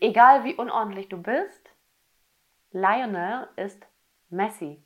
egal wie unordentlich du bist, Lionel ist messy.